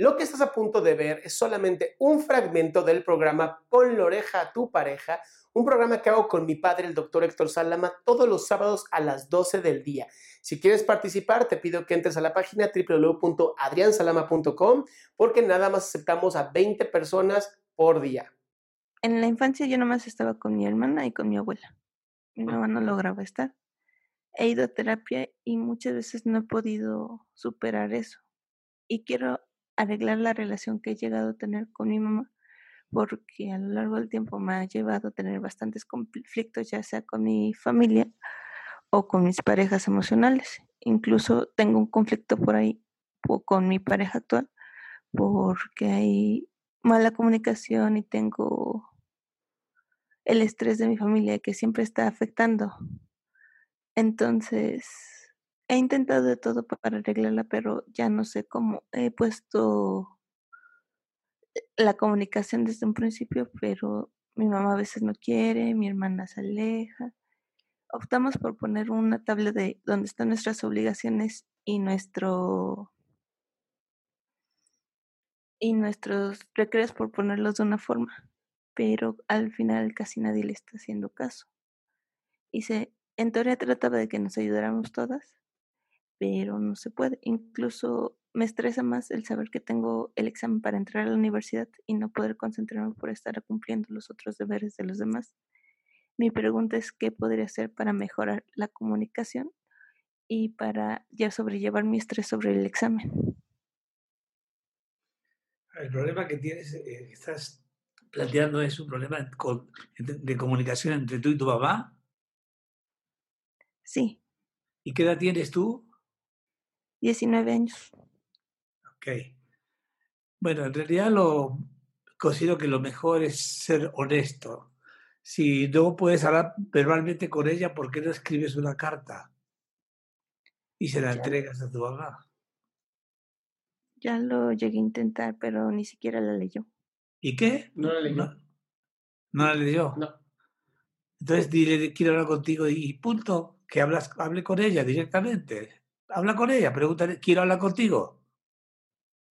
Lo que estás a punto de ver es solamente un fragmento del programa Pon la oreja a tu pareja, un programa que hago con mi padre, el doctor Héctor Salama, todos los sábados a las 12 del día. Si quieres participar, te pido que entres a la página www.adriansalama.com porque nada más aceptamos a 20 personas por día. En la infancia yo nomás estaba con mi hermana y con mi abuela. Mi mamá no lograba estar. He ido a terapia y muchas veces no he podido superar eso. Y quiero arreglar la relación que he llegado a tener con mi mamá, porque a lo largo del tiempo me ha llevado a tener bastantes conflictos, ya sea con mi familia o con mis parejas emocionales. Incluso tengo un conflicto por ahí con mi pareja actual, porque hay mala comunicación y tengo el estrés de mi familia que siempre está afectando. Entonces, He intentado de todo para arreglarla, pero ya no sé cómo. He puesto eh, la comunicación desde un principio, pero mi mamá a veces no quiere, mi hermana se aleja. Optamos por poner una tabla de donde están nuestras obligaciones y nuestro y nuestros recreos por ponerlos de una forma, pero al final casi nadie le está haciendo caso. Y se, en teoría trataba de que nos ayudáramos todas, pero no se puede. Incluso me estresa más el saber que tengo el examen para entrar a la universidad y no poder concentrarme por estar cumpliendo los otros deberes de los demás. Mi pregunta es qué podría hacer para mejorar la comunicación y para ya sobrellevar mi estrés sobre el examen. El problema que tienes, eh, que estás planteando es un problema de comunicación entre tú y tu papá. Sí. ¿Y qué edad tienes tú? 19 años. Ok. Bueno, en realidad lo considero que lo mejor es ser honesto. Si no puedes hablar verbalmente con ella, ¿por qué no escribes una carta y se la entregas a tu mamá? Ya lo llegué a intentar, pero ni siquiera la leyó. ¿Y qué? No la leyó. No, no la leyó. No. Entonces dile, quiero hablar contigo y punto, que hablas, hable con ella directamente habla con ella, pregúntale, quiero hablar contigo.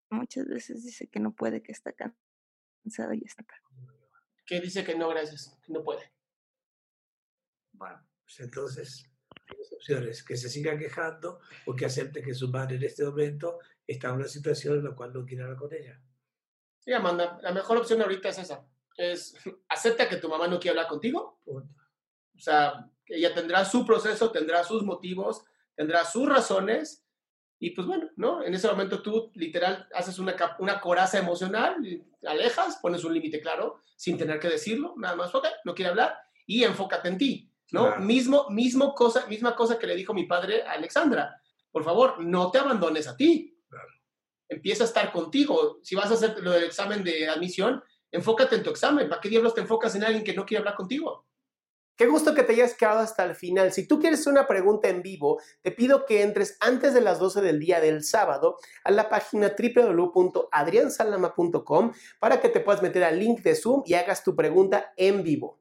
Muchas veces dice que no puede, que está cansado y está ¿Qué dice que no, gracias, que no puede. Bueno, pues entonces, dos opciones, que se siga quejando o que acepte que su madre en este momento está en una situación en la cual no quiere hablar con ella. Sí, Amanda, la mejor opción ahorita es esa. Es, acepta que tu mamá no quiere hablar contigo. O sea, ella tendrá su proceso, tendrá sus motivos, tendrá sus razones y pues bueno, ¿no? En ese momento tú literal haces una, una coraza emocional, alejas, pones un límite claro, sin tener que decirlo, nada más, ok, no quiere hablar y enfócate en ti, ¿no? Mismo, mismo cosa, misma cosa que le dijo mi padre a Alexandra, por favor, no te abandones a ti. Empieza a estar contigo. Si vas a hacer lo del examen de admisión, enfócate en tu examen. ¿Para qué diablos te enfocas en alguien que no quiere hablar contigo? Qué gusto que te hayas quedado hasta el final. Si tú quieres una pregunta en vivo, te pido que entres antes de las 12 del día del sábado a la página www.adriansalama.com para que te puedas meter al link de Zoom y hagas tu pregunta en vivo.